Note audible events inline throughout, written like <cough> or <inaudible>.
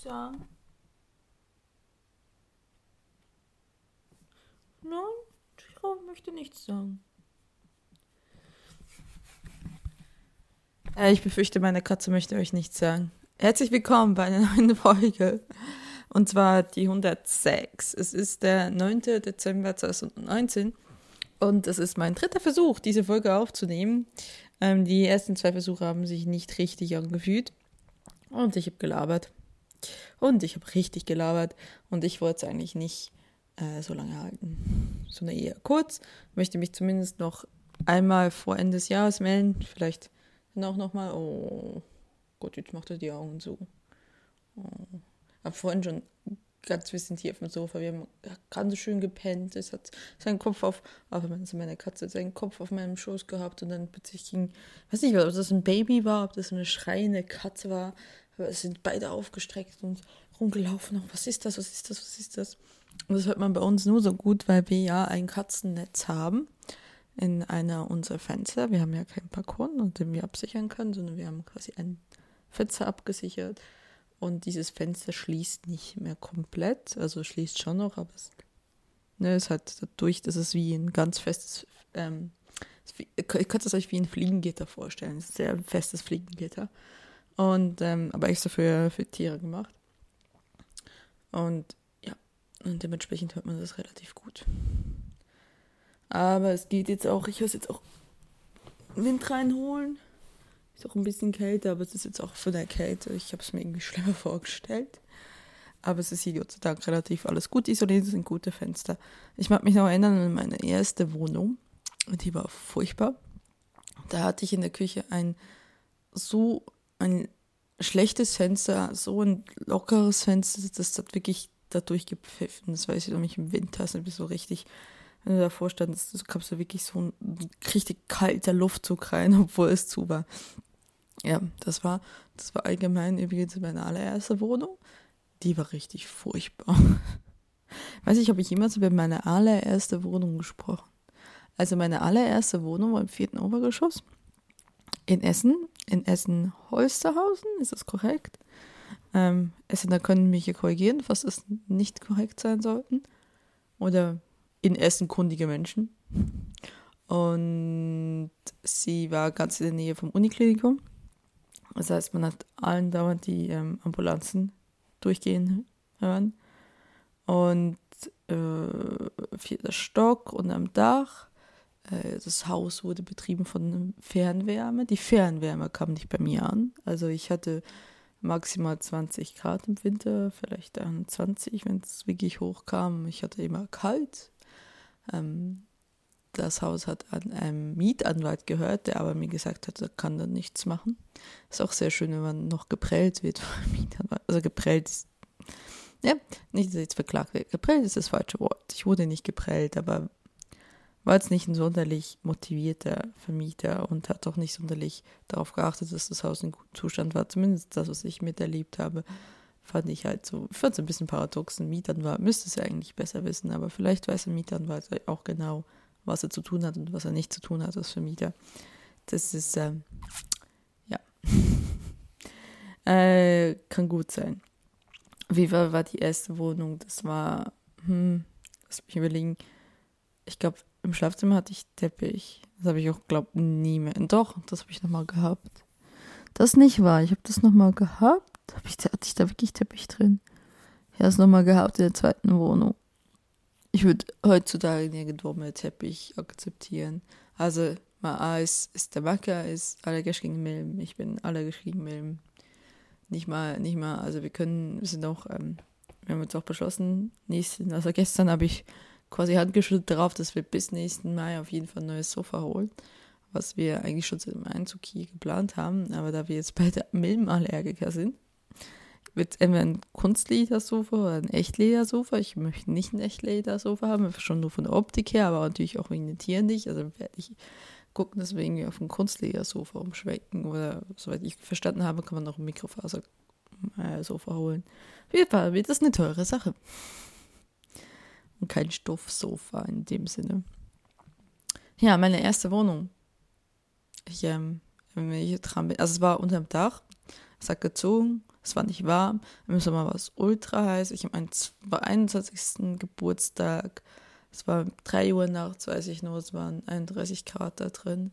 sagen? Nein, Tira möchte nichts sagen. Äh, ich befürchte, meine Katze möchte euch nichts sagen. Herzlich willkommen bei einer neuen <laughs> Folge. Und zwar die 106. Es ist der 9. Dezember 2019 und es ist mein dritter Versuch, diese Folge aufzunehmen. Ähm, die ersten zwei Versuche haben sich nicht richtig angefühlt. Und ich habe gelabert. Und ich habe richtig gelabert. Und ich wollte es eigentlich nicht äh, so lange halten, sondern eher kurz. Möchte mich zumindest noch einmal vor Ende des Jahres melden. Vielleicht dann auch nochmal. Oh Gott, jetzt macht er die Augen zu. Oh. Hab vorhin schon ganz bisschen tief im Sofa. Wir haben ganz schön gepennt. Es hat seinen Kopf auf, aber also meine Katze hat seinen Kopf auf meinem Schoß gehabt und dann plötzlich ging, weiß nicht, ob das ein Baby war, ob das eine schreiende Katze war, sind beide aufgestreckt und rumgelaufen. Oh, was ist das? Was ist das? Was ist das? Und das hört man bei uns nur so gut, weil wir ja ein Katzennetz haben in einer unserer Fenster. Wir haben ja keinen Balkon, und den wir absichern können, sondern wir haben quasi ein Fenster abgesichert und dieses Fenster schließt nicht mehr komplett, also schließt schon noch, aber es, ne, es hat dadurch, dass es wie ein ganz festes, ähm, ihr könnt es euch wie ein Fliegengitter vorstellen, ist ein sehr festes Fliegengitter. Und, ähm, aber extra für, für Tiere gemacht. Und ja, und dementsprechend hört man das relativ gut. Aber es geht jetzt auch, ich es jetzt auch Wind reinholen. Ist auch ein bisschen kälter, aber es ist jetzt auch von der Kälte. Ich habe es mir irgendwie schlimmer <laughs> vorgestellt. Aber es ist hier Gott sei Dank relativ alles gut isoliert, es sind gute Fenster. Ich mag mich noch erinnern an meine erste Wohnung. Und die war furchtbar. Da hatte ich in der Küche ein so ein schlechtes Fenster, so ein lockeres Fenster, das hat wirklich dadurch gepfiffen. Das weiß ich noch nicht im Winter, ist so richtig wenn du davor standest, du kamst du wirklich so ein richtig kalter Luftzug rein, <laughs> obwohl es zu war. Ja, das war, das war allgemein übrigens meine allererste Wohnung. Die war richtig furchtbar. <laughs> Weiß ich, habe ich jemals über meine allererste Wohnung gesprochen? Also meine allererste Wohnung war im vierten Obergeschoss in Essen, in Essen-Holsterhausen, ist das korrekt? Ähm, Essen, da können mich hier korrigieren, falls es nicht korrekt sein sollten. Oder in Essen kundige Menschen. Und sie war ganz in der Nähe vom Uniklinikum. Das heißt, man hat allen dauernd die ähm, Ambulanzen durchgehen hören. Und äh, vierter Stock und am Dach. Äh, das Haus wurde betrieben von Fernwärme. Die Fernwärme kam nicht bei mir an. Also ich hatte maximal 20 Grad im Winter, vielleicht 21, wenn es wirklich hoch kam. Ich hatte immer kalt. Ähm, das Haus hat an einem Mietanwalt gehört, der aber mir gesagt hat, er kann da nichts machen. Ist auch sehr schön, wenn man noch geprellt wird <laughs> vom Mietanwalt. Also geprellt ist, ja, nicht, dass ich jetzt verklagt werde. Geprellt ist das falsche Wort. Ich wurde nicht geprellt, aber war jetzt nicht ein sonderlich motivierter Vermieter und hat auch nicht sonderlich darauf geachtet, dass das Haus in gutem Zustand war. Zumindest das, was ich miterlebt habe, fand ich halt so, ich fand es ein bisschen paradox. Ein Mietanwalt müsste es ja eigentlich besser wissen, aber vielleicht weiß ein Mietanwalt auch genau, was er zu tun hat und was er nicht zu tun hat als Vermieter. Das ist, ähm, ja, <laughs> äh, kann gut sein. Wie war, war die erste Wohnung? Das war, hm, lass mich überlegen. Ich glaube, im Schlafzimmer hatte ich Teppich. Das habe ich auch, glaube nie mehr. Doch, das habe ich nochmal gehabt. Das nicht wahr. Ich habe das nochmal gehabt. Hab ich, hatte ich da wirklich Teppich drin? Ich habe es nochmal gehabt in der zweiten Wohnung ich würde heutzutage nirgendwo Teppich akzeptieren. Also, mal A ist, der Macker, ist allergisch gegen Milben. Ich bin allergisch gegen Milben. Nicht mal, nicht mal, also wir können, wir sind auch, ähm, wir haben jetzt auch beschlossen, nächsten, also gestern habe ich quasi handgeschüttelt darauf, dass wir bis nächsten Mai auf jeden Fall ein neues Sofa holen, was wir eigentlich schon dem Einzug hier geplant haben, aber da wir jetzt beide Milbenallergiker sind, wird entweder ein Kunstledersofa oder ein Echtledersofa. Ich möchte nicht ein Echtledersofa haben, schon nur von der Optik her, aber natürlich auch wegen den Tieren nicht. Also werde ich gucken, dass wir irgendwie auf ein Kunstledersofa umschwenken oder soweit ich verstanden habe, kann man noch ein Mikrofasersofa holen. Wird das eine teure Sache. Und kein Stoffsofa in dem Sinne. Ja, meine erste Wohnung. Ich, ähm, ich dran bin, also es war unterm Dach, es hat gezogen, Es war nicht warm. Im Sommer war es ultra heiß. Ich habe meinen 21. Geburtstag. Es war 3 Uhr nachts, weiß ich nur, es waren 31 Grad da drin,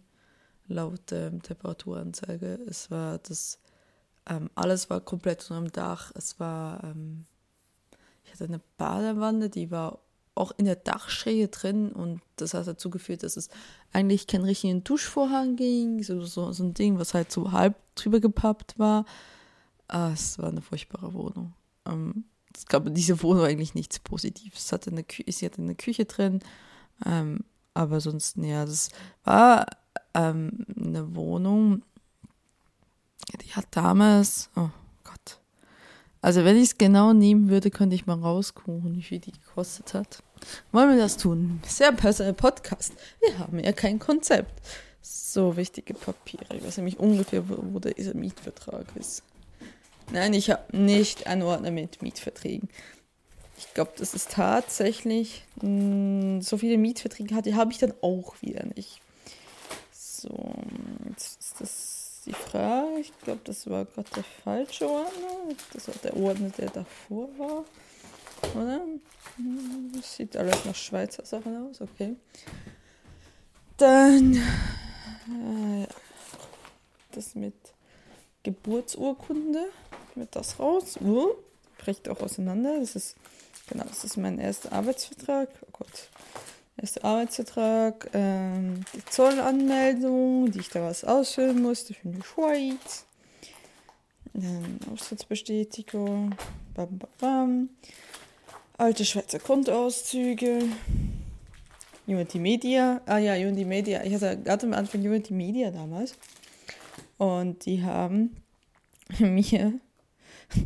laut ähm, Temperaturanzeige. Es war das, ähm, alles war komplett unter dem Dach. Es war, ähm, ich hatte eine Badewanne, die war auch in der Dachschräge drin und das hat dazu geführt, dass es eigentlich keinen richtigen Duschvorhang ging, so, so, so ein Ding, was halt so halb drüber gepappt war. Ah, es war eine furchtbare Wohnung. Ähm, es gab in dieser Wohnung eigentlich nichts Positives. Es hatte eine Kü sie hatte eine Küche drin, ähm, aber sonst, ja, das war ähm, eine Wohnung, die hat damals, oh Gott. Also wenn ich es genau nehmen würde, könnte ich mal rausgucken, wie viel die gekostet hat. Wollen wir das tun? Sehr personal Podcast. Wir haben ja kein Konzept. So wichtige Papiere. Ich weiß nämlich ungefähr, wo, wo dieser Mietvertrag ist. Nein, ich habe nicht einen Ordner mit Mietverträgen. Ich glaube, das ist tatsächlich mh, hm, so viele Mietverträge hatte, habe ich dann auch wieder nicht. So, jetzt ist das die Frage. Ich glaube, das war gerade der falsche Ordner. Das war der Ordner, der davor war. Oder? Das sieht alles nach Schweizer Sachen aus, okay. Dann äh, das mit Geburtsurkunde mit das raus. Uh, bricht auch auseinander. Das ist, genau, das ist mein erster Arbeitsvertrag. Oh Gott. Erster Arbeitsvertrag, ähm, die Zollanmeldung, die ich da was ausfüllen musste für die Schweiz. Dann Austrittsbestätigung, bam, bam, bam. Alte Schweizer Kontoauszüge. Unity Media. Ah ja, Unity Media. Ich hatte gerade am Anfang Unity Media damals. Und die haben <laughs> mir <laughs>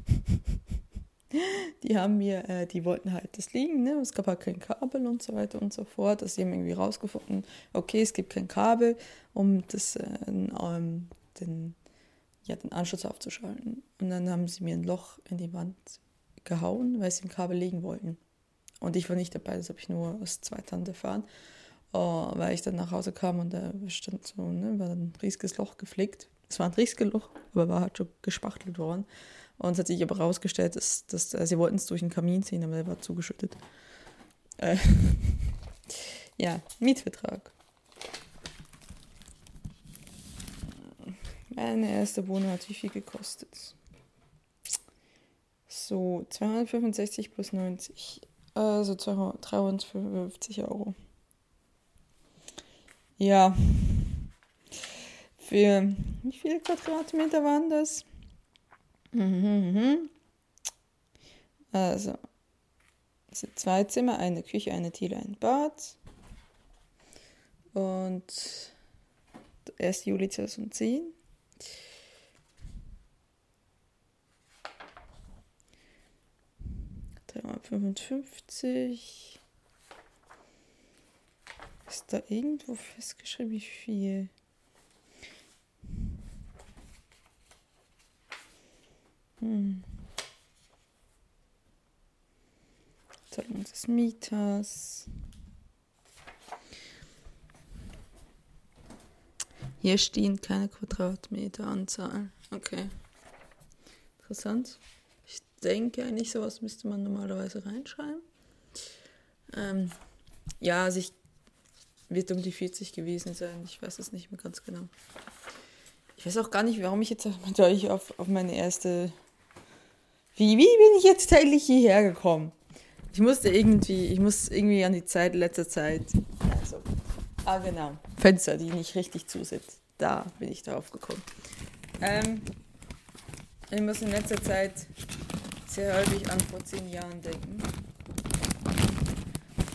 die haben mir, äh, die wollten halt das liegen, ne? Es gab halt kein Kabel und so weiter und so fort. Also sie haben irgendwie rausgefunden, okay, es gibt kein Kabel, um das, äh, ähm, den, ja, den Anschluss aufzuschalten. Und dann haben sie mir ein Loch in die Wand gehauen, weil sie ein Kabel legen wollten. Und ich war nicht dabei, das habe ich nur aus zweiter Hand erfahren. Oh, weil ich dann nach Hause kam und da stand so, ne, war ein riesiges Loch geflickt. Es war ein riesiges Loch, aber war halt schon gespachtelt worden. Und es hat sich aber herausgestellt, dass, dass äh, sie wollten es durch den Kamin ziehen, aber der war zugeschüttet. Äh, <laughs> ja, Mietvertrag. Meine erste Wohnung hat wie viel gekostet? So, 265 plus 90. Also 350 Euro. Ja. Für wie viele Quadratmeter waren das? Mhm, mhm. Also, es sind zwei Zimmer, eine Küche, eine Diele, ein Bad. Und 1. Juli 2010. Fünfundfünfzig. Ist da irgendwo festgeschrieben, wie viel? Hm. Zahlung des Mieters. Hier stehen keine Quadratmeteranzahl. Okay. Interessant. Ich denke eigentlich, sowas müsste man normalerweise reinschreiben. Ähm, ja, also ich wird um die 40 gewesen sein. Ich weiß es nicht mehr ganz genau. Ich weiß auch gar nicht, warum ich jetzt mit <laughs> euch auf, auf meine erste wie, wie bin ich jetzt täglich hierher gekommen? Ich musste irgendwie, ich muss irgendwie an die Zeit, letzter Zeit. Also, ah, genau. Fenster, die nicht richtig zusitzen. Da bin ich darauf gekommen. Ähm, ich muss in letzter Zeit sehr häufig an vor zehn Jahren denken.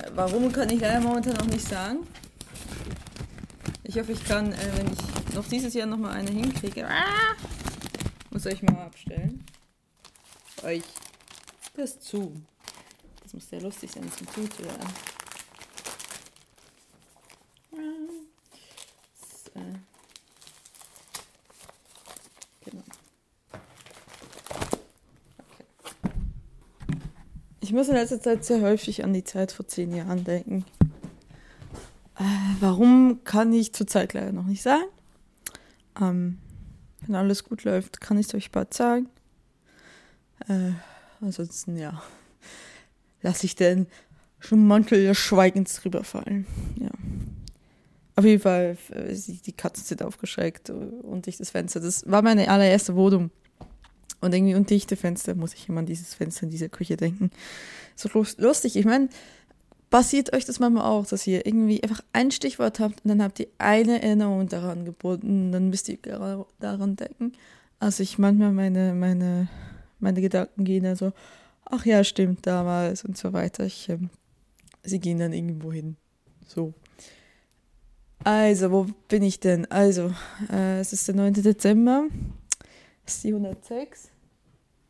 Äh, warum kann ich leider momentan noch nicht sagen. Ich hoffe, ich kann, äh, wenn ich noch dieses Jahr noch mal eine hinkriege, ah, muss ich mal abstellen euch das zu. Das muss sehr lustig sein, zum Zuzuhören. So. Genau. Okay. Ich muss in letzter Zeit sehr häufig an die Zeit vor zehn Jahren denken. Äh, warum kann ich zurzeit leider noch nicht sagen. Ähm, wenn alles gut läuft, kann ich es euch bald sagen. Äh, ansonsten, ja, lasse ich den Mantel des Schweigens drüber fallen. Ja. Auf jeden Fall, äh, die Katzen sind aufgeschreckt und ich das Fenster. Das war meine allererste Wohnung. Und irgendwie undichte Fenster muss ich immer an dieses Fenster in dieser Küche denken. So lustig. Ich meine, passiert euch das manchmal auch, dass ihr irgendwie einfach ein Stichwort habt und dann habt ihr eine Erinnerung daran gebunden, dann müsst ihr daran denken. Also ich manchmal meine, meine, meine Gedanken gehen dann so, ach ja, stimmt, damals und so weiter. Ich, ähm, sie gehen dann irgendwo hin. So. Also, wo bin ich denn? Also, äh, es ist der 9. Dezember. Es ist die 106.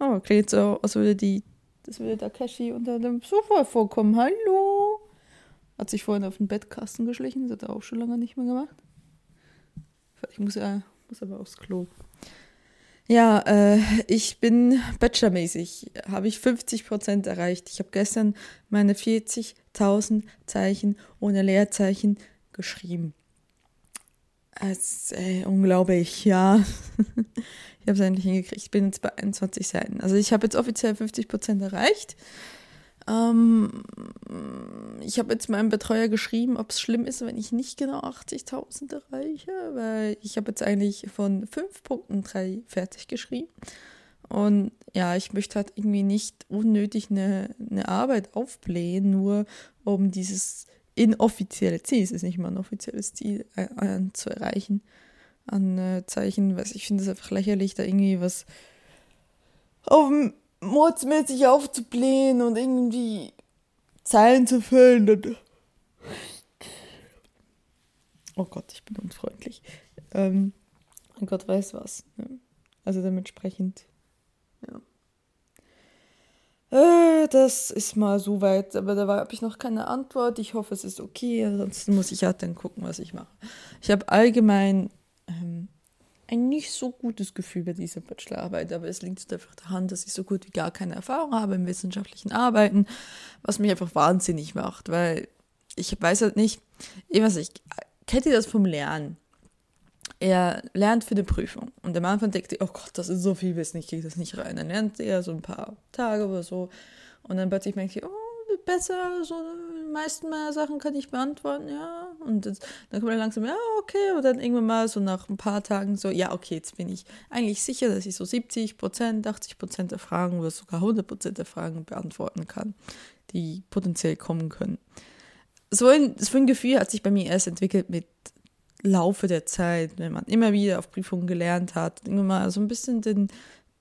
Oh, klingt so, als würde die, das würde Takeshi unter dem Sofa vorkommen. Hallo! Hat sich vorhin auf den Bettkasten geschlichen. Das hat er auch schon lange nicht mehr gemacht. Ich muss, äh, muss aber aufs Klo. Ja, äh, ich bin bachelormäßig, habe ich 50 Prozent erreicht. Ich habe gestern meine 40.000 Zeichen ohne Leerzeichen geschrieben. Es ist äh, unglaublich, ja. <laughs> ich habe es endlich hingekriegt. Ich bin jetzt bei 21 Seiten. Also ich habe jetzt offiziell 50 Prozent erreicht. Ähm, ich habe jetzt meinem Betreuer geschrieben, ob es schlimm ist, wenn ich nicht genau 80.000 erreiche, weil ich habe jetzt eigentlich von fünf Punkten drei fertig geschrieben. Und ja, ich möchte halt irgendwie nicht unnötig eine, eine Arbeit aufblähen, nur um dieses inoffizielle Ziel, es ist nicht mal ein offizielles Ziel, äh, äh, zu erreichen an äh, Zeichen, was ich finde es einfach lächerlich, da irgendwie was auf mordsmäßig aufzublähen und irgendwie Zeilen zu füllen. Oh Gott, ich bin unfreundlich. Ähm, Gott weiß was. Ne? Also dementsprechend, ja. Äh, das ist mal so weit, aber da habe ich noch keine Antwort. Ich hoffe, es ist okay. Ansonsten muss ich halt dann gucken, was ich mache. Ich habe allgemein ähm, ein nicht so gutes Gefühl bei dieser Bachelorarbeit, aber es liegt einfach daran, dass ich so gut wie gar keine Erfahrung habe im wissenschaftlichen Arbeiten, was mich einfach wahnsinnig macht, weil ich weiß halt nicht, ich weiß nicht, kennt ihr das vom Lernen? Er lernt für eine Prüfung und am Anfang denkt er, oh Gott, das ist so viel Wissen, ich kriege das nicht rein. Dann lernt er so ein paar Tage oder so und dann plötzlich merkt er, oh, besser, so die meisten meiner Sachen kann ich beantworten, ja. Und das, dann kommt er langsam, ja, okay, und dann irgendwann mal so nach ein paar Tagen so, ja, okay, jetzt bin ich eigentlich sicher, dass ich so 70 Prozent, 80 Prozent der Fragen oder sogar 100 Prozent der Fragen beantworten kann, die potenziell kommen können. So ein, so ein Gefühl hat sich bei mir erst entwickelt mit Laufe der Zeit, wenn man immer wieder auf Prüfungen gelernt hat, mal so ein bisschen den,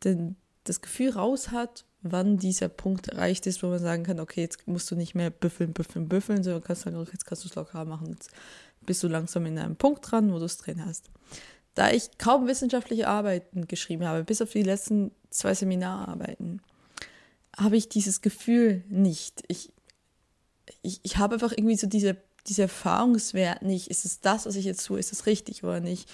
den, das Gefühl raus hat, wann dieser Punkt erreicht ist, wo man sagen kann, okay, jetzt musst du nicht mehr büffeln, büffeln, büffeln, sondern kannst sagen, okay, jetzt kannst du es locker machen. Jetzt bist du langsam in einem Punkt dran, wo du es drin hast. Da ich kaum wissenschaftliche Arbeiten geschrieben habe, bis auf die letzten zwei Seminararbeiten, habe ich dieses Gefühl nicht. Ich, ich, ich habe einfach irgendwie so diese, diese Erfahrungswert nicht. Ist es das, was ich jetzt tue? Ist es richtig oder nicht?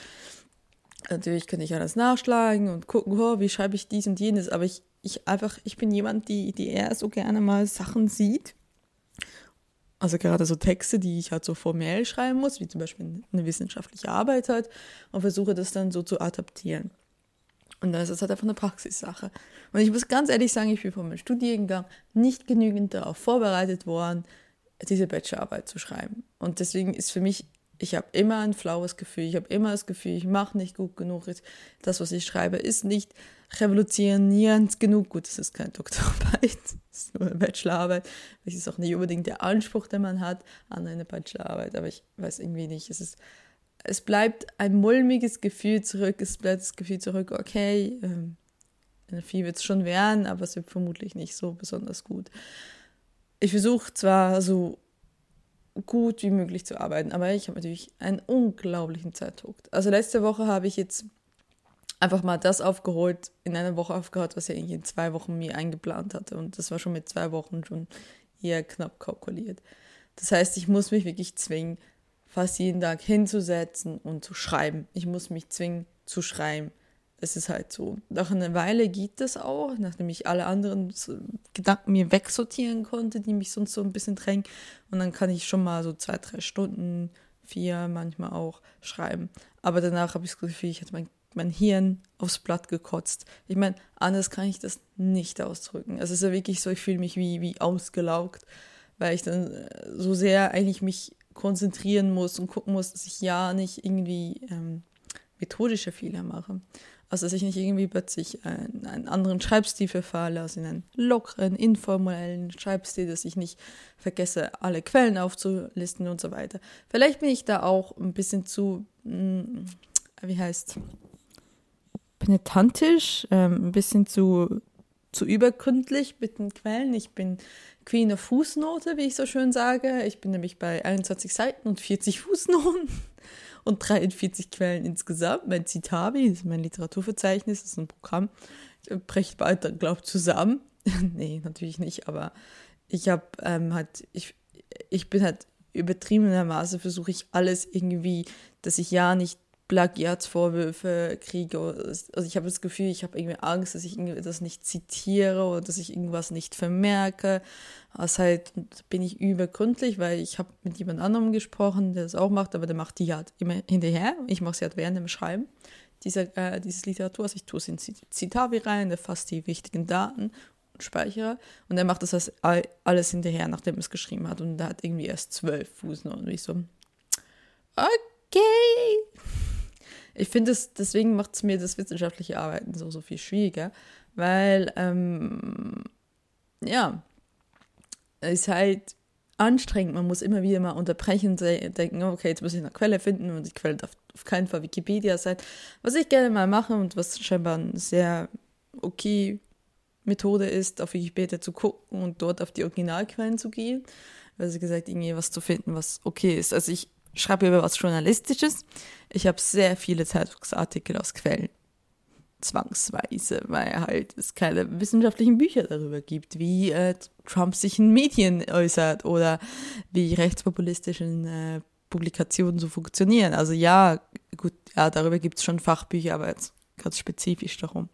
Natürlich kann ich alles nachschlagen und gucken, oh, wie schreibe ich dies und jenes, aber ich, ich einfach, ich bin jemand, die, die eher so gerne mal Sachen sieht. Also gerade so Texte, die ich halt so formell schreiben muss, wie zum Beispiel eine wissenschaftliche Arbeit halt, und versuche das dann so zu adaptieren. Und dann ist das halt einfach eine Praxissache. Und ich muss ganz ehrlich sagen, ich bin von meinem Studiengang nicht genügend darauf vorbereitet worden, diese Bachelorarbeit zu schreiben. Und deswegen ist für mich ich habe immer ein flaues Gefühl. Ich habe immer das Gefühl, ich mache nicht gut genug. Das, was ich schreibe, ist nicht revolutionierend genug. Gut, das ist keine Doktorarbeit, <laughs> das ist nur eine Bachelorarbeit. Das ist auch nicht unbedingt der Anspruch, den man hat an eine Bachelorarbeit. Aber ich weiß irgendwie nicht. Es, ist, es bleibt ein mulmiges Gefühl zurück. Es bleibt das Gefühl zurück, okay, ähm, viel wird es schon werden, aber es wird vermutlich nicht so besonders gut. Ich versuche zwar so gut wie möglich zu arbeiten. Aber ich habe natürlich einen unglaublichen Zeitdruck. Also letzte Woche habe ich jetzt einfach mal das aufgeholt, in einer Woche aufgehört, was ich eigentlich in zwei Wochen mir eingeplant hatte. Und das war schon mit zwei Wochen schon eher knapp kalkuliert. Das heißt, ich muss mich wirklich zwingen, fast jeden Tag hinzusetzen und zu schreiben. Ich muss mich zwingen zu schreiben es ist halt so. Nach einer Weile geht das auch, nachdem ich alle anderen Gedanken mir wegsortieren konnte, die mich sonst so ein bisschen drängen. Und dann kann ich schon mal so zwei, drei Stunden, vier manchmal auch schreiben. Aber danach habe ich das Gefühl, ich hatte mein mein Hirn aufs Blatt gekotzt. Ich meine, anders kann ich das nicht ausdrücken. Also es ist ja wirklich so, ich fühle mich wie, wie ausgelaugt, weil ich dann äh, so sehr eigentlich mich konzentrieren muss und gucken muss, dass ich ja nicht irgendwie ähm, methodische Fehler mache. Also dass ich nicht irgendwie plötzlich einen, einen anderen Schreibstil verfalle, also in einen lockeren, informellen Schreibstil, dass ich nicht vergesse, alle Quellen aufzulisten und so weiter. Vielleicht bin ich da auch ein bisschen zu, mh, hm, wie heißt, penetantisch, ähm, ein bisschen zu, zu übergründlich mit den Quellen. Ich bin Queen of Fußnote, wie ich so schön sage. Ich bin nämlich bei 21 Seiten und 40 Fußnoten und 43 Quellen insgesamt. Mein Citavi, das ist mein Literaturverzeichnis, das ist ein Programm, bricht bald, glaube ich, zusammen. <laughs> nee, natürlich nicht, aber ich habe ähm, halt, ich, ich bin halt übertriebenermaßen versuche ich alles irgendwie, dass ich ja nicht Plagiatsvorwürfe kriege. Also ich habe das Gefühl, ich habe irgendwie Angst, dass ich das nicht zitiere oder dass ich irgendwas nicht vermerke. Also halt bin ich übergründlich, weil ich habe mit jemand anderem gesprochen, der das auch macht, aber der macht die halt immer hinterher. Ich mache sie halt während dem Schreiben dieser, äh, dieses Literatur. Also ich tue es in Citavi rein, der fasst die wichtigen Daten und speichere. Und er macht das alles hinterher, nachdem er es geschrieben hat. Und er hat irgendwie erst zwölf Fußnoten. Und ich so, okay ich finde es, deswegen macht es mir das wissenschaftliche Arbeiten so, so viel schwieriger, weil, ähm, ja, es ist halt anstrengend. Man muss immer wieder mal unterbrechen und denken, okay, jetzt muss ich eine Quelle finden und die Quelle darf auf keinen Fall Wikipedia sein. Was ich gerne mal mache und was scheinbar eine sehr okay Methode ist, auf Wikipedia zu gucken und dort auf die Originalquellen zu gehen. Also gesagt, irgendwie was zu finden, was okay ist. Also ich schreibe über was Journalistisches. Ich habe sehr viele Zeitungsartikel aus Quellen. Zwangsweise, weil halt es keine wissenschaftlichen Bücher darüber gibt, wie äh, Trump sich in Medien äußert oder wie rechtspopulistische äh, Publikationen so funktionieren. Also ja, gut, ja, darüber gibt es schon Fachbücher, aber jetzt ganz spezifisch darum.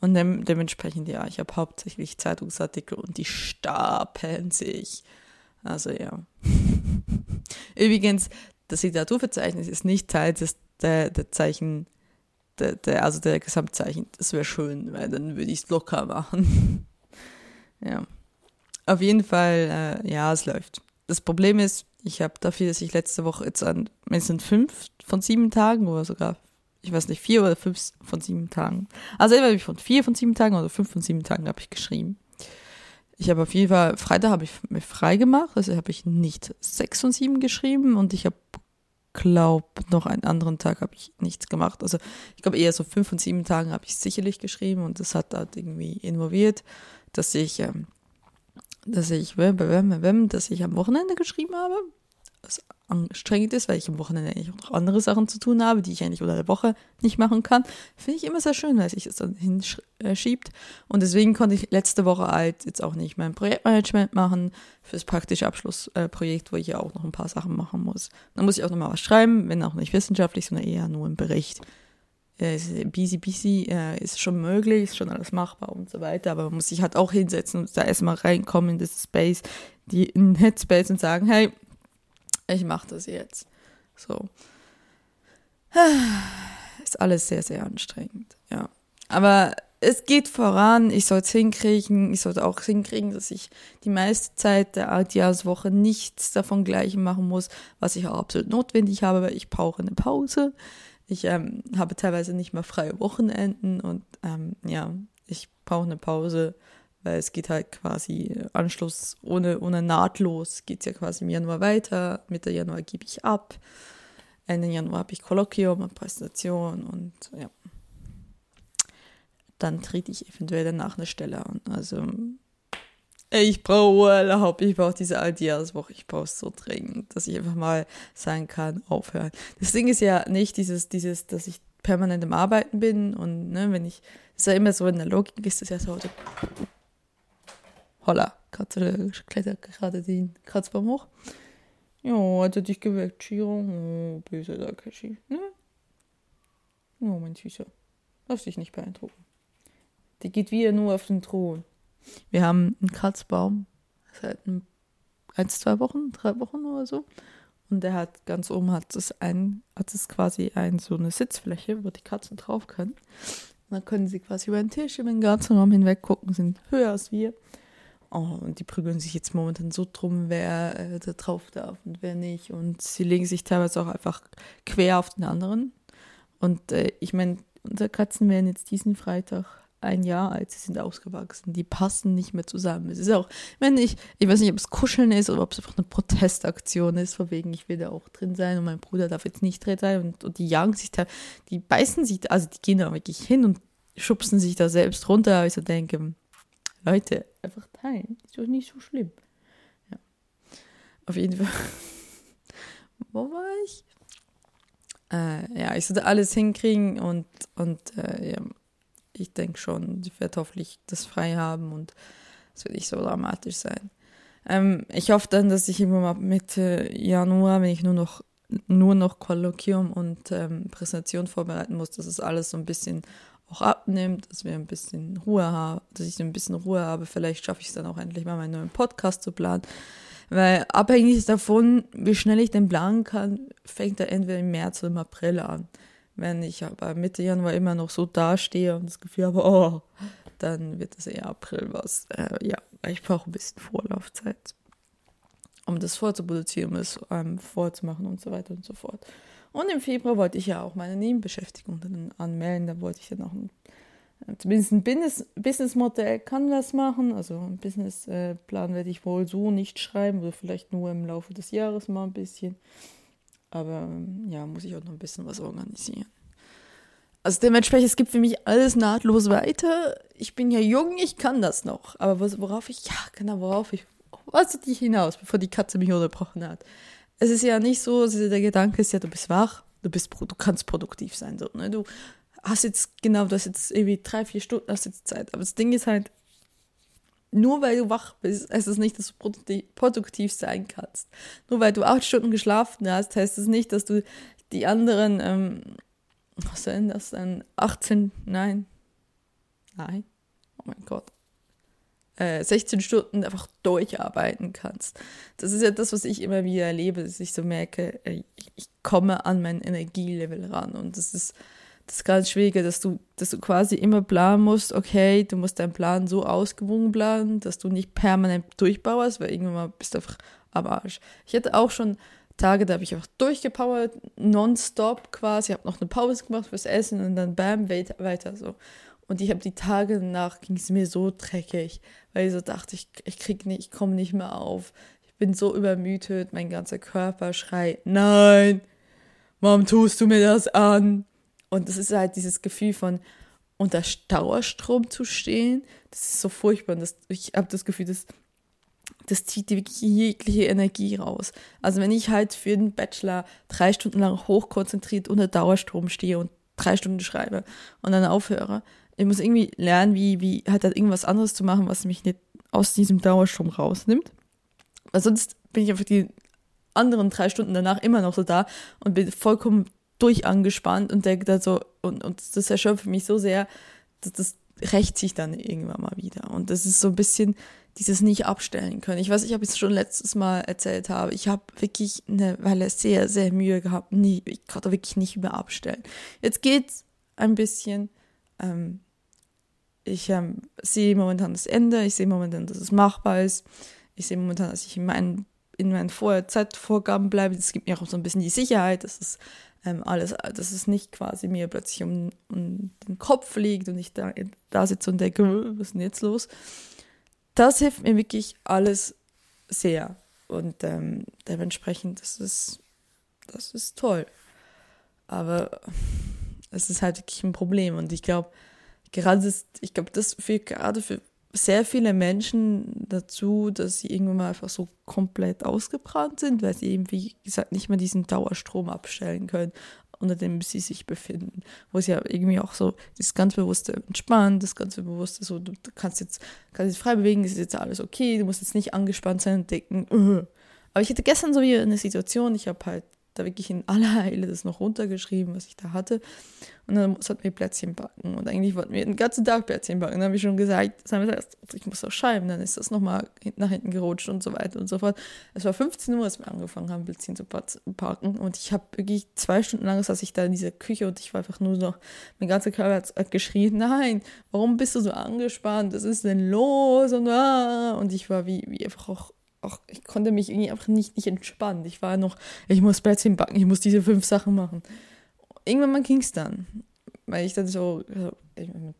Und dem, dementsprechend, ja, ich habe hauptsächlich Zeitungsartikel und die stapeln sich. Also ja. <laughs> Übrigens, das Literaturverzeichnis ist nicht Teil des, der, der Zeichen, der, der, also der Gesamtzeichen. Das wäre schön, weil dann würde ich es locker machen. <laughs> ja. Auf jeden Fall, äh, ja, es läuft. Das Problem ist, ich habe dafür, dass ich letzte Woche jetzt an, es sind fünf von sieben Tagen oder sogar, ich weiß nicht, vier oder fünf von sieben Tagen. Also entweder von vier von sieben Tagen oder fünf von sieben Tagen habe ich geschrieben. Ich habe auf jeden Fall, Freitag habe ich mir frei gemacht, also habe ich nicht sechs und sieben geschrieben und ich habe, glaube noch einen anderen Tag habe ich nichts gemacht. Also ich glaube eher so fünf und sieben Tagen habe ich sicherlich geschrieben und das hat halt irgendwie involviert, dass ich, ähm, dass ich, dass ich am Wochenende geschrieben habe was anstrengend ist, weil ich am Wochenende eigentlich auch noch andere Sachen zu tun habe, die ich eigentlich unter der Woche nicht machen kann, finde ich immer sehr schön, weil sich das dann hinschiebt. Und deswegen konnte ich letzte Woche halt jetzt auch nicht mein Projektmanagement machen fürs praktische Abschlussprojekt, wo ich ja auch noch ein paar Sachen machen muss. Dann muss ich auch noch mal was schreiben, wenn auch nicht wissenschaftlich, sondern eher nur im Bericht. Busy, busy äh, ist schon möglich, ist schon alles machbar und so weiter, aber man muss sich halt auch hinsetzen und da erstmal reinkommen in das Space, die in Headspace und sagen, hey, ich mache das jetzt. So. <sighs> Ist alles sehr, sehr anstrengend, ja. Aber es geht voran, ich soll es hinkriegen, ich sollte auch hinkriegen, dass ich die meiste Zeit der Altjahreswoche nichts davon gleichen machen muss, was ich auch absolut notwendig habe, weil ich brauche eine Pause. Ich ähm, habe teilweise nicht mal freie Wochenenden und ähm, ja, ich brauche eine Pause weil es geht halt quasi Anschluss ohne, ohne nahtlos, geht es ja quasi im Januar weiter. Mitte Januar gebe ich ab. Ende Januar habe ich Kolloquium und Präsentation und ja. Dann trete ich eventuell danach eine Stelle an. Also ich brauche Urlaub, ich brauche diese Altjahreswoche, ich brauche es so dringend, dass ich einfach mal sagen kann, aufhören. Das Ding ist ja nicht dieses, dieses, dass ich permanent im Arbeiten bin und ne, wenn ich, das ist ja immer so in der Logik, ist das ja so, Holla, Katze klettert gerade den Kratzbaum hoch. Ja, hat er dich geweckt, Chiro? Oh, böse Takeshi. Ne? Oh, mein Süßer. Lass dich nicht beeindrucken. Die geht wieder nur auf den Thron. Wir haben einen Kratzbaum seit ein, eins, zwei Wochen, drei Wochen oder so. Und der hat ganz oben hat es ein, hat es quasi ein, so eine Sitzfläche, wo die Katzen drauf können. Und dann können sie quasi über den Tisch über den ganzen Raum hinweg gucken, sind höher als wir. Oh, und die prügeln sich jetzt momentan so drum, wer äh, da drauf darf und wer nicht. Und sie legen sich teilweise auch einfach quer auf den anderen. Und äh, ich meine, unsere Katzen werden jetzt diesen Freitag ein Jahr alt, sie sind ausgewachsen, die passen nicht mehr zusammen. Es ist auch, wenn ich, ich weiß nicht, ob es Kuscheln ist oder ob es einfach eine Protestaktion ist, von wegen, ich will da auch drin sein und mein Bruder darf jetzt nicht drin sein und, und die jagen sich da, die beißen sich also die gehen da wirklich hin und schubsen sich da selbst runter, aber ich so denke, Leute, einfach teilen, ist doch nicht so schlimm. Ja. Auf jeden Fall. <laughs> Wo war ich? Äh, ja, ich sollte alles hinkriegen und, und äh, ja, ich denke schon, sie wird hoffentlich das frei haben und es wird nicht so dramatisch sein. Ähm, ich hoffe dann, dass ich immer mal Mitte Januar, wenn ich nur noch nur noch Kolloquium und ähm, Präsentation vorbereiten muss, dass es alles so ein bisschen auch abnimmt, dass wir ein bisschen Ruhe haben, dass ich ein bisschen Ruhe habe. Vielleicht schaffe ich es dann auch endlich mal, meinen neuen Podcast zu planen. Weil abhängig davon, wie schnell ich den planen kann, fängt er entweder im März oder im April an. Wenn ich aber Mitte Januar immer noch so dastehe und das Gefühl habe, oh, dann wird es eher April was. Äh, ja, ich brauche ein bisschen Vorlaufzeit, um das vorzuproduzieren, um es ähm, vorzumachen und so weiter und so fort. Und im Februar wollte ich ja auch meine Nebenbeschäftigung dann anmelden. Da wollte ich dann auch ein, äh, zumindest ein Business, Businessmodell kann das machen. Also ein Businessplan werde ich wohl so nicht schreiben oder vielleicht nur im Laufe des Jahres mal ein bisschen. Aber ähm, ja, muss ich auch noch ein bisschen was organisieren. Also dementsprechend, es gibt für mich alles nahtlos weiter. Ich bin ja jung, ich kann das noch. Aber worauf ich, ja, genau, worauf ich, was ich hinaus, bevor die Katze mich unterbrochen hat. Es ist ja nicht so, der Gedanke ist ja, du bist wach, du bist, du kannst produktiv sein, so, ne? Du hast jetzt, genau, du hast jetzt irgendwie drei, vier Stunden, hast jetzt Zeit. Aber das Ding ist halt, nur weil du wach bist, heißt das nicht, dass du produktiv sein kannst. Nur weil du acht Stunden geschlafen hast, heißt das nicht, dass du die anderen, ähm, was denn das dann, 18, nein, nein, oh mein Gott, äh, 16 Stunden einfach durcharbeiten kannst. Das ist ja das, was ich immer wieder erlebe, dass ich so merke, ich, ich komme an mein Energielevel ran und das ist das ganz Schwierige, dass du, dass du quasi immer planen musst, okay, du musst deinen Plan so ausgewogen planen, dass du nicht permanent durchbauerst, weil irgendwann mal bist du einfach am Arsch. Ich hatte auch schon Tage, da habe ich einfach durchgepowert, nonstop quasi, habe noch eine Pause gemacht fürs Essen und dann bam, weiter so. Und ich habe die Tage danach ging es mir so dreckig, weil ich so dachte, ich, ich krieg nicht, ich komme nicht mehr auf. Ich bin so übermüdet, mein ganzer Körper schreit, nein, warum tust du mir das an? Und das ist halt dieses Gefühl von unter Dauerstrom zu stehen. Das ist so furchtbar. Und das, ich habe das Gefühl, das, das zieht wirklich jegliche Energie raus. Also wenn ich halt für den Bachelor drei Stunden lang hochkonzentriert unter Dauerstrom stehe und drei Stunden schreibe und dann aufhöre, ich muss irgendwie lernen, wie, wie halt, halt irgendwas anderes zu machen, was mich nicht aus diesem Dauerstrom rausnimmt. Weil sonst bin ich einfach die anderen drei Stunden danach immer noch so da und bin vollkommen durchangespannt und denke da so, und, und das erschöpft mich so sehr, dass das rächt sich dann irgendwann mal wieder. Und das ist so ein bisschen dieses nicht abstellen können. Ich weiß, ich habe es schon letztes Mal erzählt habe, ich habe wirklich eine Weile sehr, sehr Mühe gehabt. Nie, ich konnte wirklich nicht mehr abstellen. Jetzt geht's ein bisschen. Ähm, ich ähm, sehe momentan das Ende, ich sehe momentan, dass es machbar ist. Ich sehe momentan, dass ich in meinen, in meinen Vor Zeitvorgaben bleibe. Das gibt mir auch so ein bisschen die Sicherheit, dass es ähm, alles, dass es nicht quasi mir plötzlich um, um den Kopf liegt und ich da, da sitze und denke, was ist denn jetzt los? Das hilft mir wirklich alles sehr. Und ähm, dementsprechend, das ist, das ist toll. Aber es ist halt wirklich ein Problem. Und ich glaube, gerade ist, ich glaube, das führt gerade für sehr viele Menschen dazu, dass sie irgendwann mal einfach so komplett ausgebrannt sind, weil sie eben, wie gesagt, nicht mehr diesen Dauerstrom abstellen können, unter dem sie sich befinden. Wo sie ja irgendwie auch so das ganz bewusste Entspannen, das ganze bewusste so, du, kannst jetzt, kannst jetzt frei bewegen, es ist jetzt alles okay, du musst jetzt nicht angespannt sein und denken, uh. aber ich hatte gestern so wieder eine Situation, ich habe halt da wirklich in aller Eile das noch runtergeschrieben, was ich da hatte. Und dann sollten wir Plätzchen backen. Und eigentlich wollten wir den ganzen Tag Plätzchen backen. Dann habe ich schon gesagt, gesagt, ich muss auch schreiben. Dann ist das nochmal nach hinten gerutscht und so weiter und so fort. Es war 15 Uhr, als wir angefangen haben, Plätzchen zu backen. Und ich habe wirklich zwei Stunden lang saß ich da in dieser Küche und ich war einfach nur so, mein ganzer Körper hat geschrien, nein, warum bist du so angespannt? Was ist denn los? Und, ah. und ich war wie, wie einfach auch auch, ich konnte mich irgendwie einfach nicht, nicht entspannen. Ich war noch, ich muss Plätzchen backen, ich muss diese fünf Sachen machen. Irgendwann ging es dann, weil ich dann so, so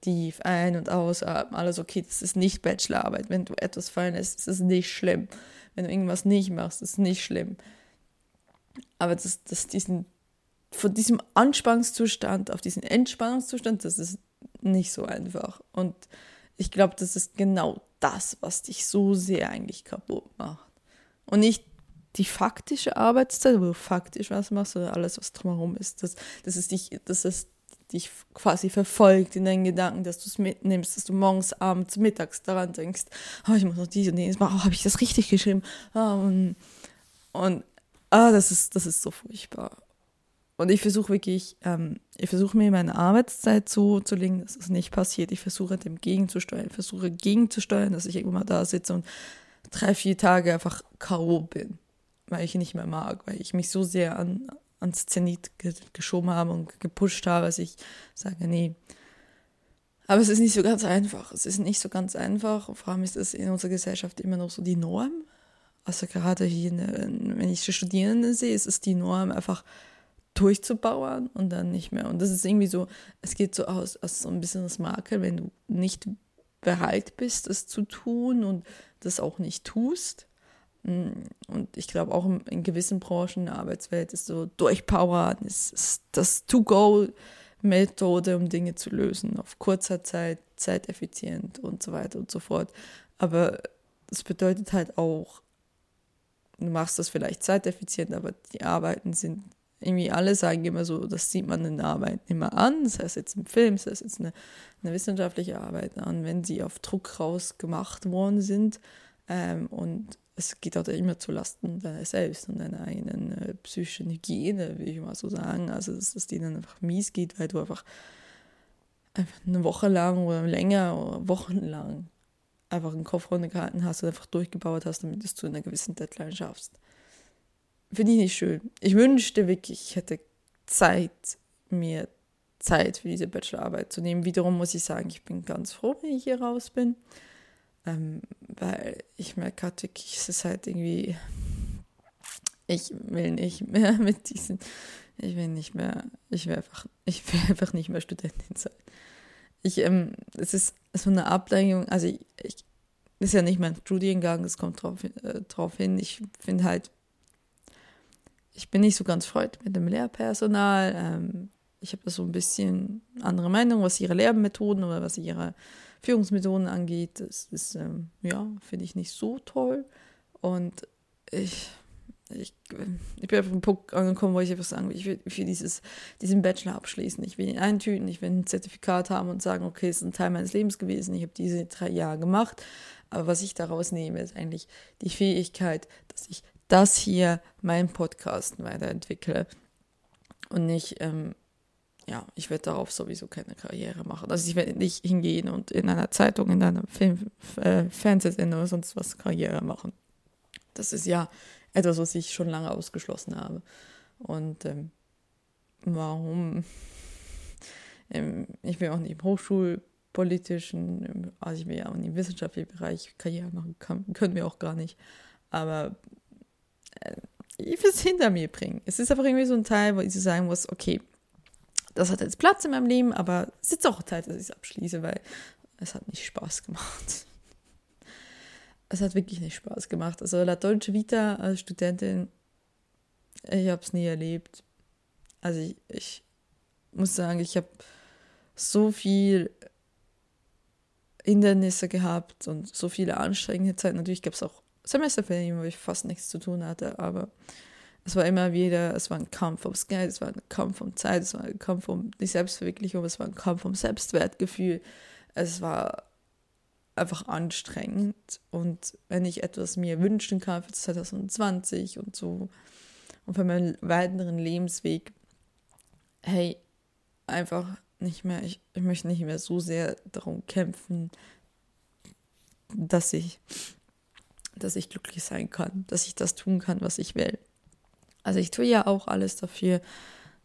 tief ein- und ausatmen, alles okay, das ist nicht Bachelorarbeit. Wenn du etwas fallen lässt, ist es nicht schlimm. Wenn du irgendwas nicht machst, ist es nicht schlimm. Aber das, das diesen, von diesem Anspannungszustand auf diesen Entspannungszustand, das ist nicht so einfach. Und ich glaube, das ist genau das, was dich so sehr eigentlich kaputt macht. Und nicht die faktische Arbeitszeit, wo du faktisch was machst, sondern alles, was drumherum ist. Das, das ist dich, das ist dich quasi verfolgt in deinen Gedanken, dass du es mitnimmst, dass du morgens, abends, mittags daran denkst, oh, ich muss noch diese und jenes machen, oh, habe ich das richtig geschrieben? Oh, und, und ah, das ist, das ist so furchtbar. Und ich versuche wirklich, ähm, ich versuche mir meine Arbeitszeit so zu legen, dass es nicht passiert. Ich versuche dem gegenzusteuern, ich versuche gegenzusteuern, dass ich irgendwann mal da sitze und drei, vier Tage einfach K.O. bin, weil ich nicht mehr mag, weil ich mich so sehr an, ans Zenit ge geschoben habe und gepusht habe, dass ich sage, nee. Aber es ist nicht so ganz einfach. Es ist nicht so ganz einfach. Vor allem ist es in unserer Gesellschaft immer noch so die Norm. Also gerade hier, wenn ich Studierende sehe, ist es die Norm einfach durchzubauern und dann nicht mehr. Und das ist irgendwie so, es geht so aus, aus so ein bisschen das Makel, wenn du nicht bereit bist, es zu tun und das auch nicht tust. Mm, und ich glaube, auch in gewissen Branchen in der Arbeitswelt ist so durchpowern, ist, ist das To-Go-Methode, um Dinge zu lösen, auf kurzer Zeit, zeiteffizient und so weiter und so fort. Aber das bedeutet halt auch, du machst das vielleicht zeiteffizient, aber die Arbeiten sind irgendwie alle sagen immer so, das sieht man in der Arbeit immer an, das heißt jetzt im Film, das heißt jetzt eine, eine wissenschaftliche Arbeit an, wenn sie auf Druck raus gemacht worden sind. Ähm, und es geht auch immer zu Lasten deiner selbst und deiner eigenen äh, psychischen Hygiene, würde ich mal so sagen. Also, dass es denen einfach mies geht, weil du einfach, einfach eine Woche lang oder länger oder wochenlang einfach einen Kopf runtergehalten hast und einfach durchgebaut hast, damit es zu einer gewissen Deadline schaffst. Finde ich nicht schön. Ich wünschte wirklich, ich hätte Zeit, mir Zeit für diese Bachelorarbeit zu nehmen. Wiederum muss ich sagen, ich bin ganz froh, wenn ich hier raus bin. Ähm, weil ich merke gerade wirklich, es ist halt irgendwie, ich will nicht mehr <laughs> mit diesen, ich will nicht mehr, ich will einfach, ich will <laughs> einfach nicht mehr Studentin sein. Ich, ähm, es ist so eine Ablenkung, also ich, ich ist ja nicht mein Studiengang, es kommt drauf, äh, drauf hin. Ich finde halt, ich bin nicht so ganz freut mit dem Lehrpersonal. Ähm, ich habe da so ein bisschen andere Meinung, was ihre Lehrmethoden oder was ihre Führungsmethoden angeht. Das ist, ähm, ja, finde ich nicht so toll. Und ich, ich, ich bin auf einen Punkt angekommen, wo ich einfach sagen will, ich will, ich will dieses, diesen Bachelor abschließen. Ich will ihn eintüten, ich will ein Zertifikat haben und sagen, okay, es ist ein Teil meines Lebens gewesen, ich habe diese drei Jahre gemacht. Aber was ich daraus nehme, ist eigentlich die Fähigkeit, dass ich das hier mein Podcast weiterentwickle und nicht, ähm, ja, ich werde darauf sowieso keine Karriere machen. Also ich werde nicht hingehen und in einer Zeitung, in einer Film, äh, Fernsehsendung oder sonst was Karriere machen. Das ist ja etwas, was ich schon lange ausgeschlossen habe. Und ähm, warum? Ähm, ich will auch nicht im hochschulpolitischen, also ich will ja auch nicht im wissenschaftlichen Bereich Karriere machen, kann, können wir auch gar nicht. Aber ich will es hinter mir bringen. Es ist einfach irgendwie so ein Teil, wo ich so sagen muss, okay, das hat jetzt Platz in meinem Leben, aber es ist auch Zeit, dass ich es abschließe, weil es hat nicht Spaß gemacht. <laughs> Es hat wirklich nicht Spaß gemacht. Also La Dolce Vita als Studentin, ich habe es nie erlebt. Also ich, ich muss sagen, ich habe so viel Hindernisse gehabt und so viele anstrengende Zeiten. Natürlich gab es auch Semesterferien, wo ich fast nichts zu tun hatte, aber es war immer wieder, es war ein Kampf ums Geld, es war ein Kampf um Zeit, es war ein Kampf um die Selbstverwirklichung, es war ein Kampf um Selbstwertgefühl. Es war einfach anstrengend und wenn ich etwas mir wünschen kann für 2020 und so und für meinen weiteren Lebensweg, hey, einfach nicht mehr, ich, ich möchte nicht mehr so sehr darum kämpfen, dass ich, dass ich glücklich sein kann, dass ich das tun kann, was ich will. Also ich tue ja auch alles dafür,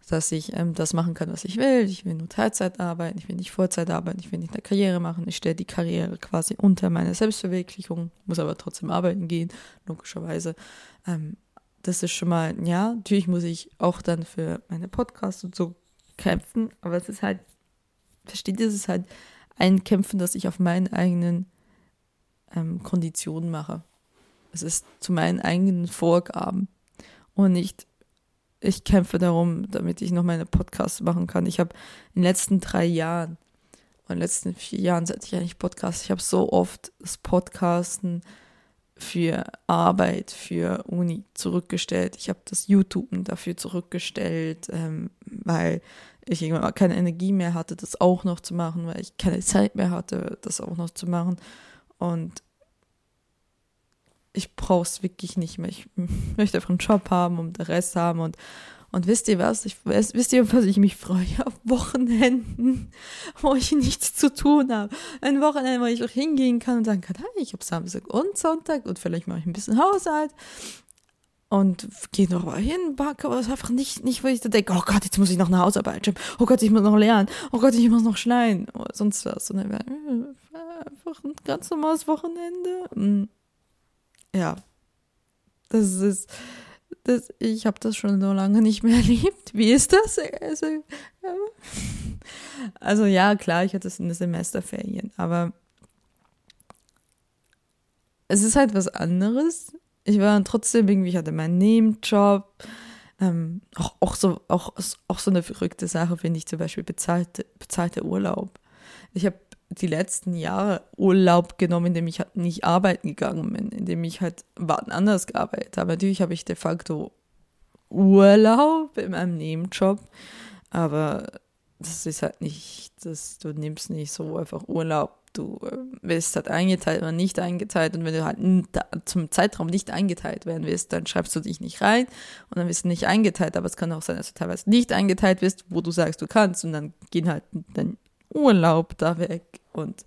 dass ich ähm, das machen kann, was ich will. Ich will nur Teilzeit arbeiten, ich will nicht Vollzeit arbeiten, ich will nicht eine Karriere machen. Ich stelle die Karriere quasi unter meine Selbstverwirklichung, muss aber trotzdem arbeiten gehen, logischerweise. Ähm, das ist schon mal, ja, natürlich muss ich auch dann für meine Podcasts und so kämpfen, aber es ist halt, versteht ihr, es ist halt ein Kämpfen, das ich auf meinen eigenen ähm, Konditionen mache. Es ist zu meinen eigenen Vorgaben und nicht, ich kämpfe darum, damit ich noch meine Podcasts machen kann. Ich habe in den letzten drei Jahren, in den letzten vier Jahren, seit ich eigentlich Podcasts, ich habe so oft das Podcasten für Arbeit, für Uni zurückgestellt. Ich habe das YouTube dafür zurückgestellt, ähm, weil ich irgendwann keine Energie mehr hatte, das auch noch zu machen, weil ich keine Zeit mehr hatte, das auch noch zu machen. Und ich brauche es wirklich nicht mehr. Ich möchte einfach einen Job haben und den Rest haben und und wisst ihr was? Ich, wisst ihr, was ich mich freue? Auf Wochenenden, wo ich nichts zu tun habe. Ein Wochenende, wo ich auch hingehen kann und sagen kann, hey, ich habe Samstag und Sonntag und vielleicht mache ich ein bisschen Haushalt und gehe noch mal hin, backe, aber es ist einfach nicht, nicht, wo ich da denke, oh Gott, jetzt muss ich noch eine Hausarbeit schreiben, oh Gott, ich muss noch lernen, oh Gott, ich muss noch schneiden, oder sonst was. Und dann einfach ein ganz normales Wochenende. Ja, das ist, das, ich habe das schon so lange nicht mehr <laughs> erlebt. Wie ist das? Also ja, also, ja klar, ich hatte es in den Semesterferien, aber es ist halt was anderes. Ich war trotzdem irgendwie, ich hatte meinen Nebenjob. Ähm, auch, auch, so, auch, auch so eine verrückte Sache finde ich zum Beispiel bezahlte, bezahlte Urlaub. Ich habe die letzten Jahre Urlaub genommen, indem ich halt nicht arbeiten gegangen bin, indem ich halt wann anders gearbeitet habe. Natürlich habe ich de facto Urlaub in meinem Nebenjob, aber das ist halt nicht, das, du nimmst nicht so einfach Urlaub. Du äh, wirst halt eingeteilt oder nicht eingeteilt und wenn du halt zum Zeitraum nicht eingeteilt werden wirst, dann schreibst du dich nicht rein und dann wirst du nicht eingeteilt, aber es kann auch sein, dass du teilweise nicht eingeteilt wirst, wo du sagst, du kannst und dann gehen halt dann Urlaub da weg und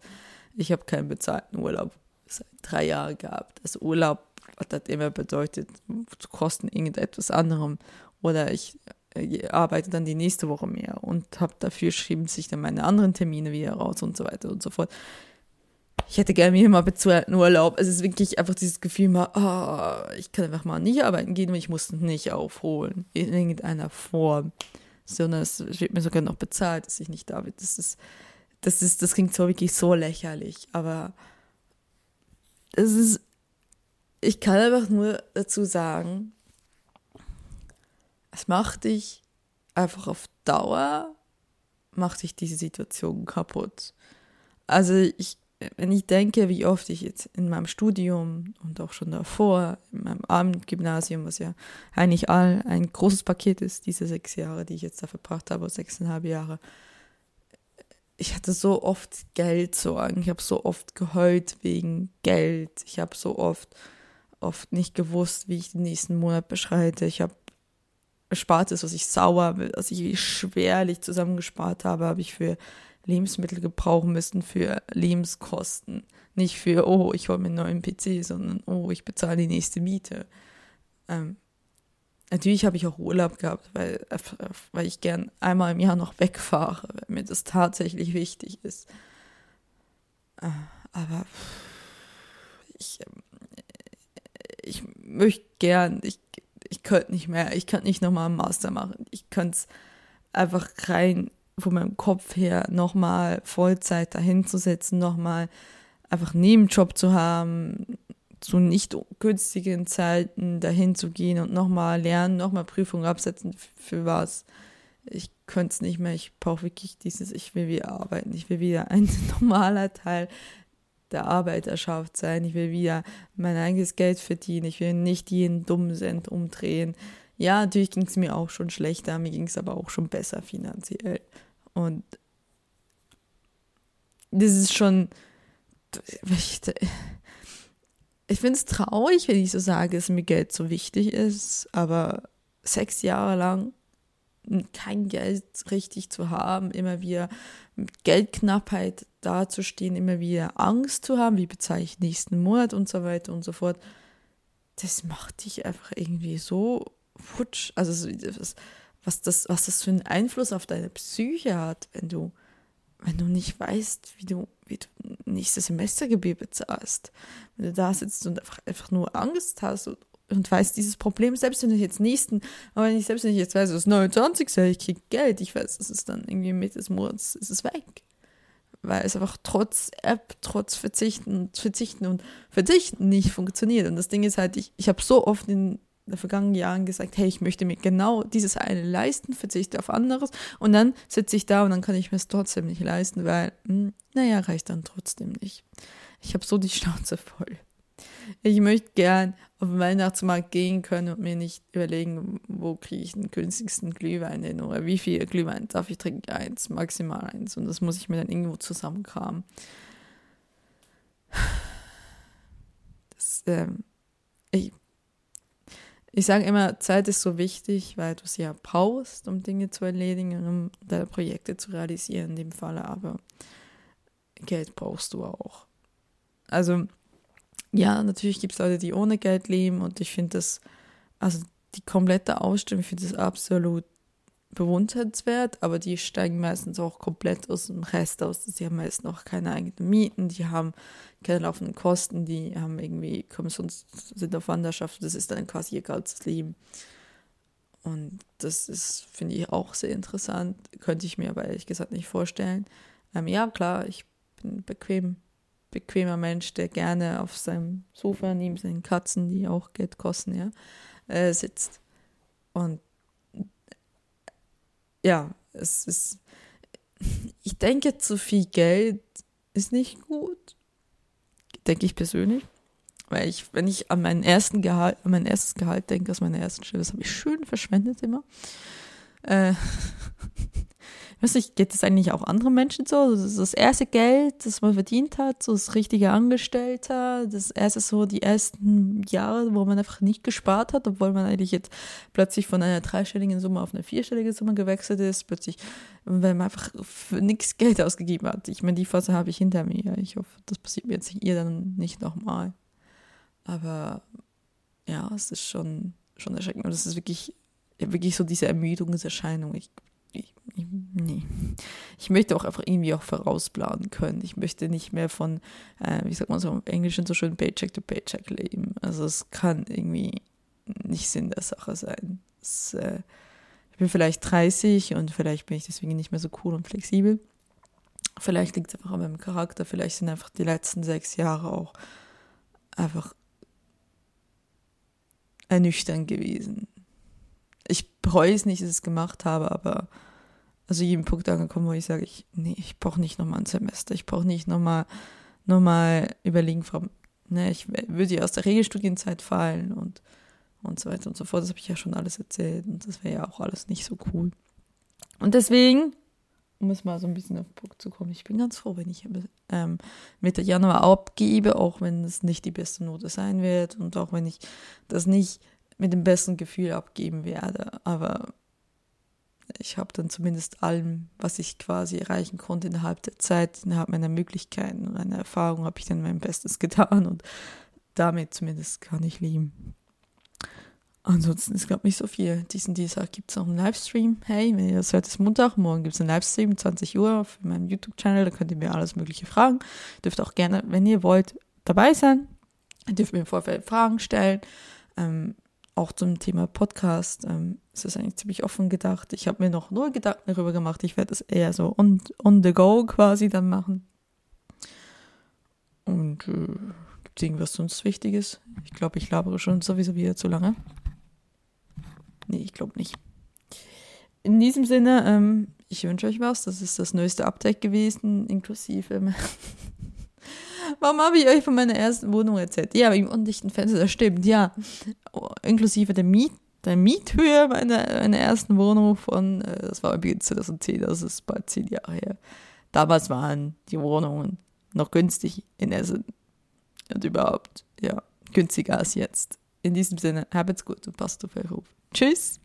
ich habe keinen bezahlten Urlaub seit drei Jahren gehabt. Also Urlaub hat immer bedeutet, zu kosten irgendetwas anderem oder ich äh, arbeite dann die nächste Woche mehr und habe dafür schrieben sich dann meine anderen Termine wieder raus und so weiter und so fort. Ich hätte gerne mir mal bezahlten Urlaub. Es ist wirklich einfach dieses Gefühl mal, oh, ich kann einfach mal nicht arbeiten gehen und ich muss nicht aufholen in irgendeiner Form, sondern es wird mir sogar noch bezahlt, dass ich nicht da bin. Das ist das ist, das klingt so wirklich so lächerlich, aber es ist, ich kann einfach nur dazu sagen, es macht dich einfach auf Dauer, macht dich diese Situation kaputt. Also ich, wenn ich denke, wie oft ich jetzt in meinem Studium und auch schon davor, in meinem Abendgymnasium, was ja eigentlich all ein großes Paket ist, diese sechs Jahre, die ich jetzt da verbracht habe, sechseinhalb Jahre, ich hatte so oft Geldsorgen. Ich habe so oft geheult wegen Geld. Ich habe so oft, oft nicht gewusst, wie ich den nächsten Monat beschreite. Ich habe Erspartes, was ich sauer was ich schwerlich zusammengespart habe, habe ich für Lebensmittel gebrauchen müssen, für Lebenskosten. Nicht für, oh, ich hole mir einen neuen PC, sondern, oh, ich bezahle die nächste Miete. Ähm, Natürlich habe ich auch Urlaub gehabt, weil, weil ich gern einmal im Jahr noch wegfahre, wenn mir das tatsächlich wichtig ist. Äh, aber ich, ähm, ich möchte gern, ich, ich könnte nicht mehr, ich könnte nicht nochmal einen Master machen. Ich könnte es einfach rein von meinem Kopf her nochmal Vollzeit dahin zu setzen, nochmal einfach einen Nebenjob zu haben, zu nicht günstigen Zeiten dahin zu gehen und nochmal lernen, nochmal Prüfungen absetzen, für was. Ich könnte es nicht mehr. Ich brauche wirklich dieses, ich will wieder arbeiten. Ich will wieder ein <laughs> normaler Teil der Arbeiterschaft sein. Ich will wieder mein eigenes Geld verdienen. Ich will nicht jeden dummen Cent umdrehen. Ja, natürlich ging es mir auch schon schlechter. Mir ging es aber auch schon besser finanziell. Und das ist schon finde es traurig, wenn ich so sage, dass mir Geld so wichtig ist, aber sechs Jahre lang kein Geld richtig zu haben, immer wieder mit Geldknappheit dazustehen, immer wieder Angst zu haben, wie bezahle ich nächsten Monat und so weiter und so fort. Das macht dich einfach irgendwie so futsch. Also was das, was das für einen Einfluss auf deine Psyche hat, wenn du, wenn du nicht weißt, wie du, wie du nächstes Semestergebühr bezahlst. Wenn du da sitzt und einfach, einfach nur Angst hast und, und weißt, dieses Problem, selbst wenn ich jetzt nächsten, aber wenn ich selbst wenn ich jetzt weiß, es ist 29. ich kriege Geld, ich weiß, es ist dann irgendwie Mitte des Monats, ist es weg. Weil es einfach trotz App, trotz Verzichten, Verzichten und Verzichten nicht funktioniert. Und das Ding ist halt, ich, ich habe so oft in den vergangenen Jahren gesagt, hey, ich möchte mir genau dieses eine leisten, verzichte auf anderes. Und dann sitze ich da und dann kann ich mir es trotzdem nicht leisten, weil, hm, naja, reicht dann trotzdem nicht. Ich habe so die Schnauze voll. Ich möchte gern auf den Weihnachtsmarkt gehen können und mir nicht überlegen, wo kriege ich den günstigsten Glühwein hin oder wie viel Glühwein darf ich trinken? Eins, maximal eins. Und das muss ich mir dann irgendwo zusammenkramen. Das, ähm, ich, ich sage immer, Zeit ist so wichtig, weil du sie ja brauchst, um Dinge zu erledigen und um deine Projekte zu realisieren in dem Falle, aber Geld brauchst du auch. Also ja, natürlich gibt es Leute, die ohne Geld leben und ich finde das, also die komplette Ausstellung, ich finde das absolut bewundernswert, aber die steigen meistens auch komplett aus dem Rest aus. Sie haben meist noch keine eigenen Mieten, die haben keine laufenden Kosten, die haben irgendwie, kommen sonst, sind auf Wanderschaft, das ist dann quasi ihr ganzes Leben. Und das ist, finde ich, auch sehr interessant. Könnte ich mir aber ehrlich gesagt nicht vorstellen. Ähm, ja, klar, ich bin bequem bequemer Mensch, der gerne auf seinem Sofa neben seinen Katzen, die auch Geld kosten, ja, äh, sitzt. Und ja, es ist, ich denke, zu viel Geld ist nicht gut, denke ich persönlich. Weil ich, wenn ich an meinen ersten Gehalt, an mein erstes Gehalt denke, aus meiner ersten Stelle, das habe ich schön verschwendet immer. Äh, <laughs> weiß nicht, geht das eigentlich auch anderen Menschen so? Das, ist das erste Geld, das man verdient hat, so das richtige Angestellter, das erste so die ersten Jahre, wo man einfach nicht gespart hat, obwohl man eigentlich jetzt plötzlich von einer dreistelligen Summe auf eine vierstellige Summe gewechselt ist, plötzlich, wenn man einfach für nichts Geld ausgegeben hat. Ich meine, die Phase habe ich hinter mir. Ich hoffe, das passiert mir jetzt hier dann nicht nochmal. Aber ja, es ist schon, schon erschreckend. Und es ist wirklich, wirklich so diese Ermüdungserscheinung. Ich ich, nee. Ich möchte auch einfach irgendwie auch vorausplanen können. Ich möchte nicht mehr von, äh, wie sagt man so im Englischen so schön, Paycheck to Paycheck leben. Also es kann irgendwie nicht Sinn der Sache sein. Es, äh, ich bin vielleicht 30 und vielleicht bin ich deswegen nicht mehr so cool und flexibel. Vielleicht liegt es einfach an meinem Charakter, vielleicht sind einfach die letzten sechs Jahre auch einfach ernüchternd gewesen ich bereue es nicht, dass ich es gemacht habe, aber also jeden Punkt angekommen, wo ich sage, ich, nee, ich brauche nicht nochmal ein Semester, ich brauche nicht nochmal noch mal überlegen, vom, ne, ich würde ja aus der Regelstudienzeit fallen und, und so weiter und so fort. Das habe ich ja schon alles erzählt und das wäre ja auch alles nicht so cool. Und deswegen, um es mal so ein bisschen auf den Punkt zu kommen, ich bin ganz froh, wenn ich ähm, Mitte Januar abgebe, auch wenn es nicht die beste Note sein wird und auch wenn ich das nicht mit dem besten Gefühl abgeben werde. Aber ich habe dann zumindest allem, was ich quasi erreichen konnte innerhalb der Zeit, innerhalb meiner Möglichkeiten und meiner Erfahrung, habe ich dann mein Bestes <laughs> getan und damit zumindest kann ich leben. Ansonsten ist, glaube ich, nicht so viel. Diesen Dienstag gibt es noch einen Livestream. Hey, wenn ihr das hört, ist Montag. Morgen gibt es einen Livestream, 20 Uhr auf meinem YouTube-Channel. Da könnt ihr mir alles Mögliche fragen. Dürft auch gerne, wenn ihr wollt, dabei sein. Ihr dürft mir im Vorfeld Fragen stellen. Ähm, auch zum Thema Podcast ähm, ist es eigentlich ziemlich offen gedacht. Ich habe mir noch nur Gedanken darüber gemacht. Ich werde es eher so on, on the go quasi dann machen. Und äh, gibt es irgendwas sonst Wichtiges? Ich glaube, ich labere schon sowieso wieder zu lange. Nee, ich glaube nicht. In diesem Sinne, ähm, ich wünsche euch was. Das ist das neueste Update gewesen, inklusive Warum habe ich euch von meiner ersten Wohnung erzählt? Ja, im undichten Fenster, das stimmt, ja. Inklusive der Miet, der Miethöhe meiner, meiner ersten Wohnung von, äh, das war im 2010, das ist bald zehn Jahre her. Damals waren die Wohnungen noch günstig in Essen. Und überhaupt, ja, günstiger als jetzt. In diesem Sinne, habt's gut und passt auf euch auf. Tschüss!